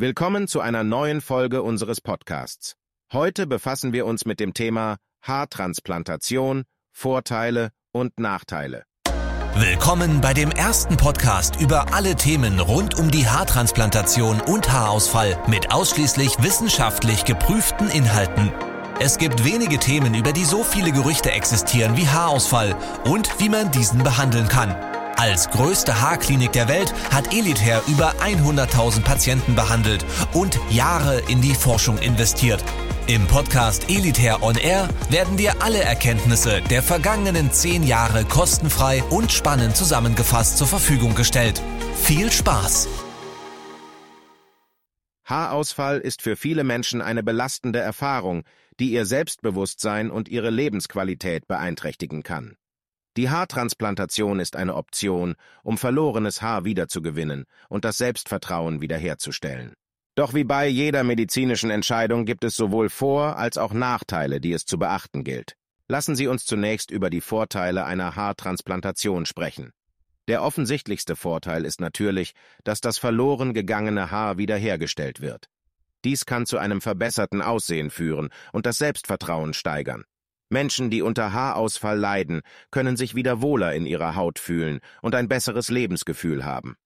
Willkommen zu einer neuen Folge unseres Podcasts. Heute befassen wir uns mit dem Thema Haartransplantation, Vorteile und Nachteile. Willkommen bei dem ersten Podcast über alle Themen rund um die Haartransplantation und Haarausfall mit ausschließlich wissenschaftlich geprüften Inhalten. Es gibt wenige Themen, über die so viele Gerüchte existieren wie Haarausfall und wie man diesen behandeln kann. Als größte Haarklinik der Welt hat Elitair über 100.000 Patienten behandelt und Jahre in die Forschung investiert. Im Podcast Elitair On Air werden dir alle Erkenntnisse der vergangenen zehn Jahre kostenfrei und spannend zusammengefasst zur Verfügung gestellt. Viel Spaß! Haarausfall ist für viele Menschen eine belastende Erfahrung, die ihr Selbstbewusstsein und ihre Lebensqualität beeinträchtigen kann. Die Haartransplantation ist eine Option, um verlorenes Haar wiederzugewinnen und das Selbstvertrauen wiederherzustellen. Doch wie bei jeder medizinischen Entscheidung gibt es sowohl Vor- als auch Nachteile, die es zu beachten gilt. Lassen Sie uns zunächst über die Vorteile einer Haartransplantation sprechen. Der offensichtlichste Vorteil ist natürlich, dass das verloren gegangene Haar wiederhergestellt wird. Dies kann zu einem verbesserten Aussehen führen und das Selbstvertrauen steigern. Menschen, die unter Haarausfall leiden, können sich wieder wohler in ihrer Haut fühlen und ein besseres Lebensgefühl haben.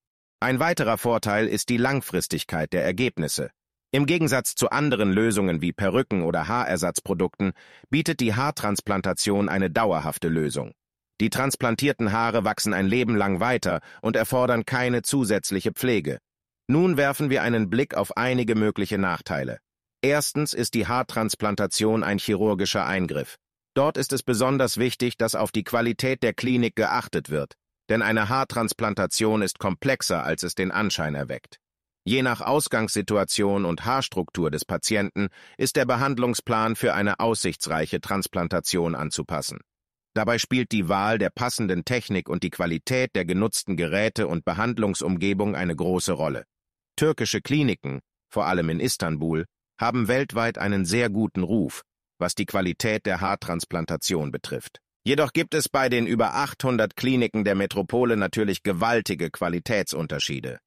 Ein weiterer Vorteil ist die Langfristigkeit der Ergebnisse. Im Gegensatz zu anderen Lösungen wie Perücken oder Haarersatzprodukten bietet die Haartransplantation eine dauerhafte Lösung. Die transplantierten Haare wachsen ein Leben lang weiter und erfordern keine zusätzliche Pflege. Nun werfen wir einen Blick auf einige mögliche Nachteile. Erstens ist die Haartransplantation ein chirurgischer Eingriff. Dort ist es besonders wichtig, dass auf die Qualität der Klinik geachtet wird, denn eine Haartransplantation ist komplexer, als es den Anschein erweckt. Je nach Ausgangssituation und Haarstruktur des Patienten ist der Behandlungsplan für eine aussichtsreiche Transplantation anzupassen. Dabei spielt die Wahl der passenden Technik und die Qualität der genutzten Geräte und Behandlungsumgebung eine große Rolle. Türkische Kliniken, vor allem in Istanbul, haben weltweit einen sehr guten Ruf, was die Qualität der Haartransplantation betrifft. Jedoch gibt es bei den über 800 Kliniken der Metropole natürlich gewaltige Qualitätsunterschiede.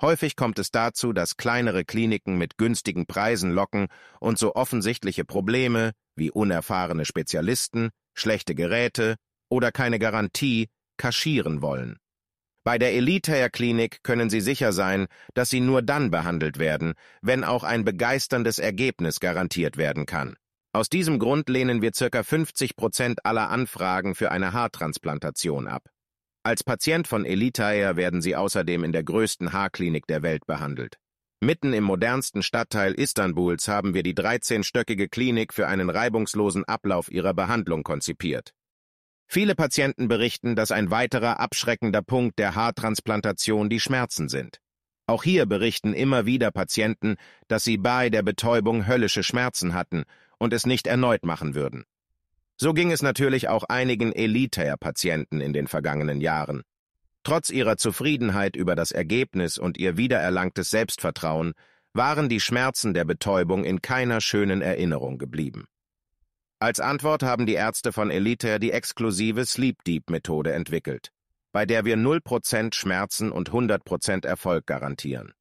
Häufig kommt es dazu, dass kleinere Kliniken mit günstigen Preisen locken und so offensichtliche Probleme wie unerfahrene Spezialisten, schlechte Geräte oder keine Garantie kaschieren wollen. Bei der Elitair Klinik können Sie sicher sein, dass Sie nur dann behandelt werden, wenn auch ein begeisterndes Ergebnis garantiert werden kann. Aus diesem Grund lehnen wir ca. 50 Prozent aller Anfragen für eine Haartransplantation ab. Als Patient von Elitair werden Sie außerdem in der größten Haarklinik der Welt behandelt. Mitten im modernsten Stadtteil Istanbuls haben wir die 13-stöckige Klinik für einen reibungslosen Ablauf ihrer Behandlung konzipiert. Viele Patienten berichten, dass ein weiterer abschreckender Punkt der Haartransplantation die Schmerzen sind. Auch hier berichten immer wieder Patienten, dass sie bei der Betäubung höllische Schmerzen hatten und es nicht erneut machen würden. So ging es natürlich auch einigen Elitair-Patienten in den vergangenen Jahren. Trotz ihrer Zufriedenheit über das Ergebnis und ihr wiedererlangtes Selbstvertrauen waren die Schmerzen der Betäubung in keiner schönen Erinnerung geblieben. Als Antwort haben die Ärzte von Elitair die exklusive Sleep Deep Methode entwickelt, bei der wir 0% Schmerzen und 100% Erfolg garantieren.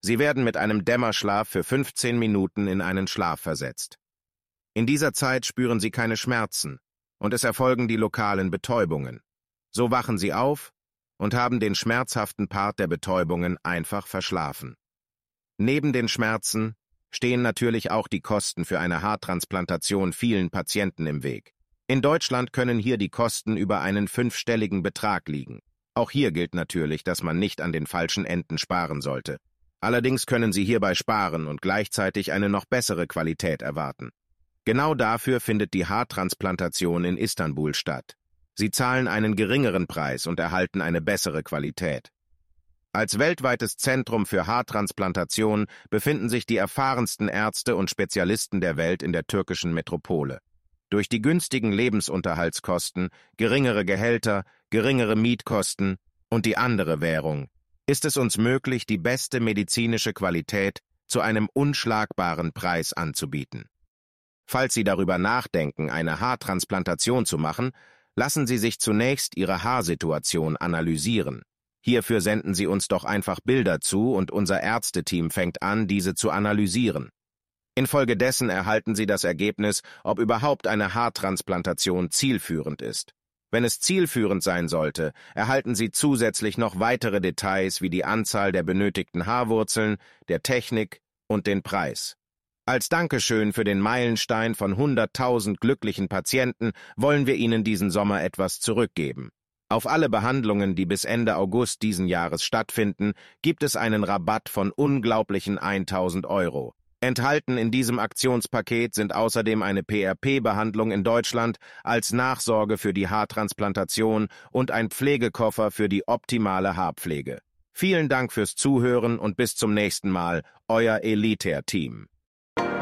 Sie werden mit einem Dämmerschlaf für 15 Minuten in einen Schlaf versetzt. In dieser Zeit spüren sie keine Schmerzen und es erfolgen die lokalen Betäubungen. So wachen sie auf und haben den schmerzhaften Part der Betäubungen einfach verschlafen. Neben den Schmerzen stehen natürlich auch die Kosten für eine Haartransplantation vielen Patienten im Weg. In Deutschland können hier die Kosten über einen fünfstelligen Betrag liegen. Auch hier gilt natürlich, dass man nicht an den falschen Enden sparen sollte. Allerdings können Sie hierbei sparen und gleichzeitig eine noch bessere Qualität erwarten. Genau dafür findet die Haartransplantation in Istanbul statt. Sie zahlen einen geringeren Preis und erhalten eine bessere Qualität. Als weltweites Zentrum für Haartransplantation befinden sich die erfahrensten Ärzte und Spezialisten der Welt in der türkischen Metropole. Durch die günstigen Lebensunterhaltskosten, geringere Gehälter, geringere Mietkosten und die andere Währung ist es uns möglich, die beste medizinische Qualität zu einem unschlagbaren Preis anzubieten. Falls Sie darüber nachdenken, eine Haartransplantation zu machen, lassen Sie sich zunächst Ihre Haarsituation analysieren. Hierfür senden Sie uns doch einfach Bilder zu und unser Ärzteteam fängt an, diese zu analysieren. Infolgedessen erhalten Sie das Ergebnis, ob überhaupt eine Haartransplantation zielführend ist. Wenn es zielführend sein sollte, erhalten Sie zusätzlich noch weitere Details wie die Anzahl der benötigten Haarwurzeln, der Technik und den Preis. Als Dankeschön für den Meilenstein von 100.000 glücklichen Patienten wollen wir Ihnen diesen Sommer etwas zurückgeben. Auf alle Behandlungen, die bis Ende August diesen Jahres stattfinden, gibt es einen Rabatt von unglaublichen 1000 Euro. Enthalten in diesem Aktionspaket sind außerdem eine PRP-Behandlung in Deutschland als Nachsorge für die Haartransplantation und ein Pflegekoffer für die optimale Haarpflege. Vielen Dank fürs Zuhören und bis zum nächsten Mal, euer Elitair-Team.